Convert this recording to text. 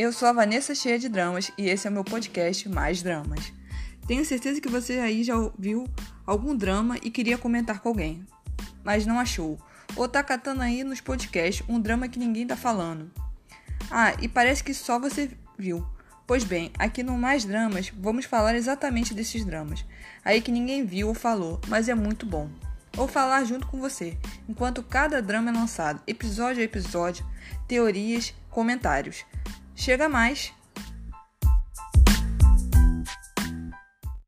Eu sou a Vanessa Cheia de Dramas e esse é o meu podcast Mais Dramas. Tenho certeza que você aí já ouviu algum drama e queria comentar com alguém, mas não achou. Ou tá catando aí nos podcasts um drama que ninguém tá falando. Ah, e parece que só você viu. Pois bem, aqui no Mais Dramas vamos falar exatamente desses dramas. Aí que ninguém viu ou falou, mas é muito bom. Vou falar junto com você, enquanto cada drama é lançado, episódio a episódio, teorias, comentários. Chega mais!